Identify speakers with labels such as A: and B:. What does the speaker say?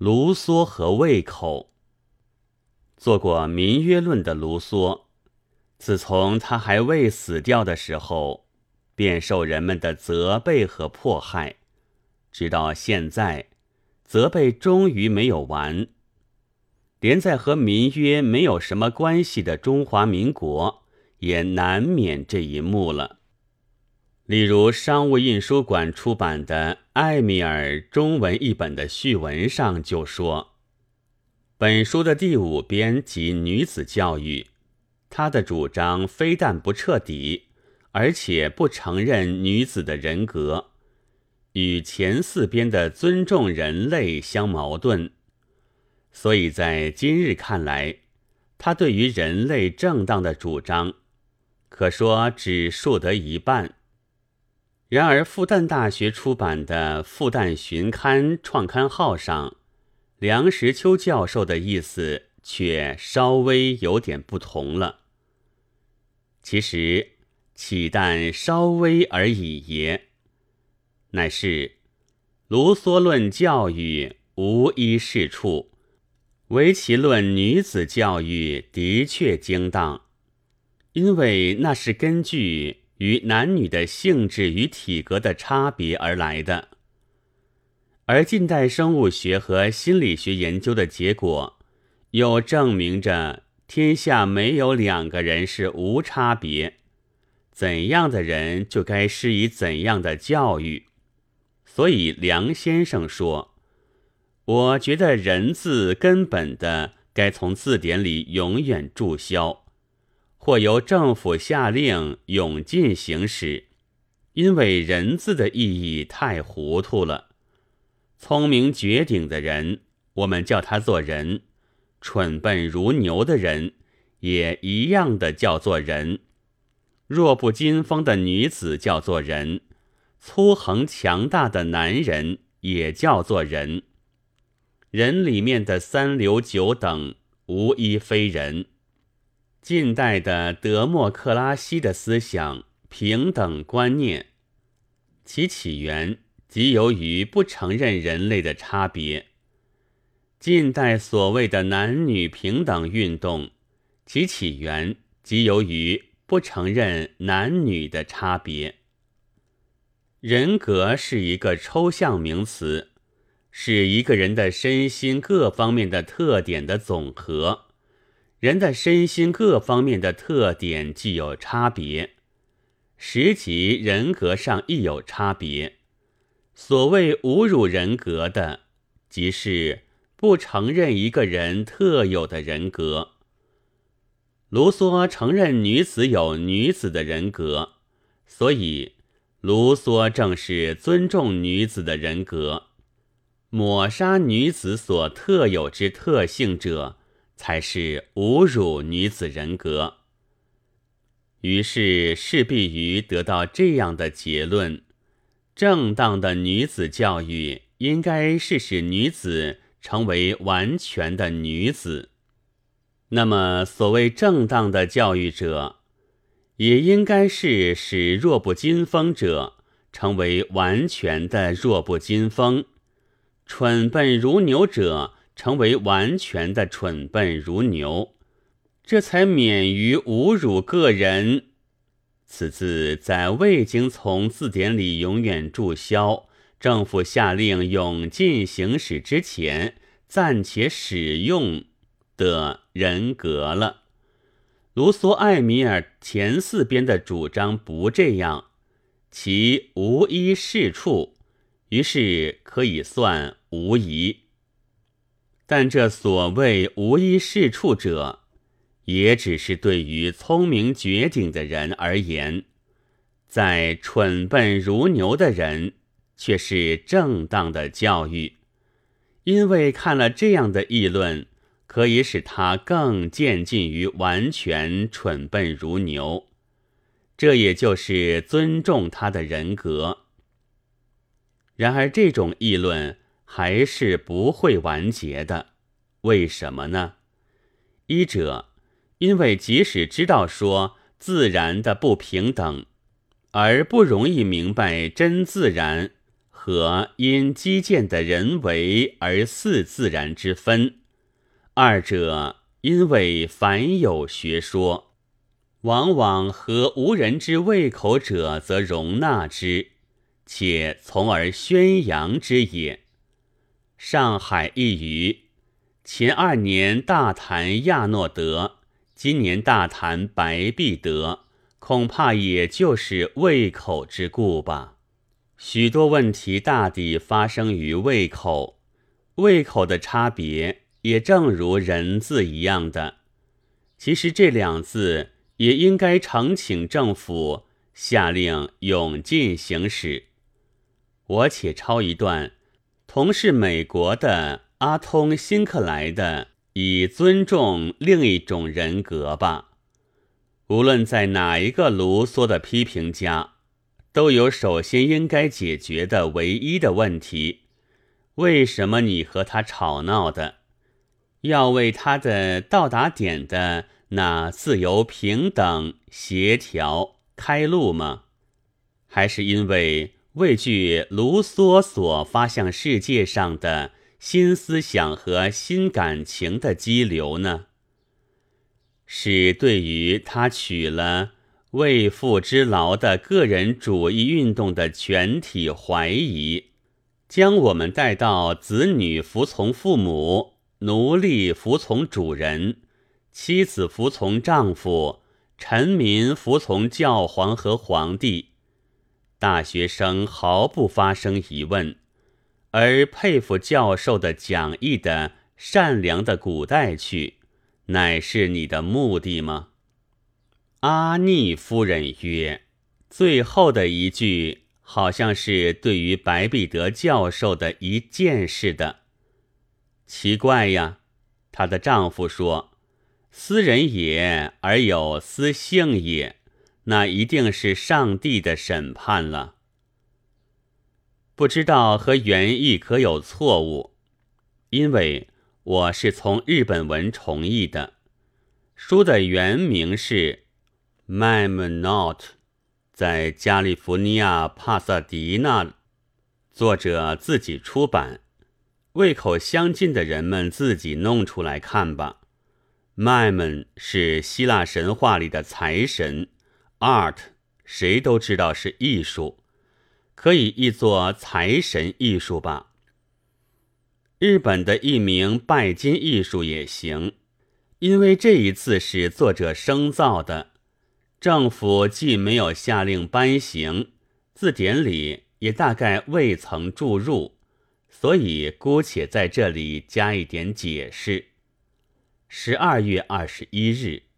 A: 卢梭和胃口。做过《民约论》的卢梭，自从他还未死掉的时候，便受人们的责备和迫害，直到现在，责备终于没有完。连在和民约没有什么关系的中华民国，也难免这一幕了。例如，商务印书馆出版的《艾米尔》中文译本的序文上就说，本书的第五编及女子教育，他的主张非但不彻底，而且不承认女子的人格，与前四编的尊重人类相矛盾。所以在今日看来，他对于人类正当的主张，可说只述得一半。然而，复旦大学出版的《复旦巡刊》创刊号上，梁实秋教授的意思却稍微有点不同了。其实，岂但稍微而已也，乃是卢梭论教育无一是处，唯其论女子教育的确精当，因为那是根据。与男女的性质与体格的差别而来的，而近代生物学和心理学研究的结果，又证明着天下没有两个人是无差别，怎样的人就该施以怎样的教育。所以梁先生说：“我觉得‘人’字根本的该从字典里永远注销。”或由政府下令永禁行使，因为“人”字的意义太糊涂了。聪明绝顶的人，我们叫他做人；蠢笨如牛的人，也一样的叫做人。弱不禁风的女子叫做人，粗横强大的男人也叫做人。人里面的三流九等，无一非人。近代的德谟克拉西的思想平等观念，其起源即由于不承认人类的差别。近代所谓的男女平等运动，其起源即由于不承认男女的差别。人格是一个抽象名词，是一个人的身心各方面的特点的总和。人的身心各方面的特点既有差别，实际人格上亦有差别。所谓侮辱人格的，即是不承认一个人特有的人格。卢梭承认女子有女子的人格，所以卢梭正是尊重女子的人格。抹杀女子所特有之特性者。才是侮辱女子人格，于是势必于得到这样的结论：正当的女子教育应该是使女子成为完全的女子。那么，所谓正当的教育者，也应该是使弱不禁风者成为完全的弱不禁风，蠢笨如牛者。成为完全的蠢笨如牛，这才免于侮辱个人。此字在未经从字典里永远注销、政府下令永禁行使之前，暂且使用的人格了。卢梭、艾米尔前四编的主张不这样，其无一是处，于是可以算无疑。但这所谓无一是处者，也只是对于聪明绝顶的人而言，在蠢笨如牛的人却是正当的教育，因为看了这样的议论，可以使他更渐近于完全蠢笨如牛，这也就是尊重他的人格。然而这种议论。还是不会完结的，为什么呢？一者，因为即使知道说自然的不平等，而不容易明白真自然和因基建的人为而似自然之分？二者因为凡有学说，往往和无人之胃口者，则容纳之，且从而宣扬之也。上海一隅，前二年大谈亚诺德，今年大谈白璧德，恐怕也就是胃口之故吧。许多问题大抵发生于胃口，胃口的差别也正如人字一样的。其实这两字也应该呈请政府下令永禁行使。我且抄一段，同是美国的阿通辛克莱的，以尊重另一种人格吧。无论在哪一个卢梭的批评家。都有首先应该解决的唯一的问题：为什么你和他吵闹的？要为他的到达点的那自由、平等、协调开路吗？还是因为畏惧卢梭所发向世界上的新思想和新感情的激流呢？是对于他取了。为父之劳的个人主义运动的全体怀疑，将我们带到子女服从父母、奴隶服从主人、妻子服从丈夫、臣民服从教皇和皇帝，大学生毫不发生疑问，而佩服教授的讲义的善良的古代去，乃是你的目的吗？阿逆夫人曰：“最后的一句好像是对于白璧德教授的一件事的。奇怪呀，她的丈夫说：‘私人也，而有私性也，那一定是上帝的审判了。’不知道和原意可有错误，因为我是从日本文重译的，书的原名是。” Mam Not，在加利福尼亚帕萨迪纳，作者自己出版，胃口相近的人们自己弄出来看吧。Mam 是希腊神话里的财神，Art 谁都知道是艺术，可以译作财神艺术吧。日本的一名拜金艺术也行，因为这一次是作者生造的。政府既没有下令颁行，字典里也大概未曾注入，所以姑且在这里加一点解释。十二月二十一日。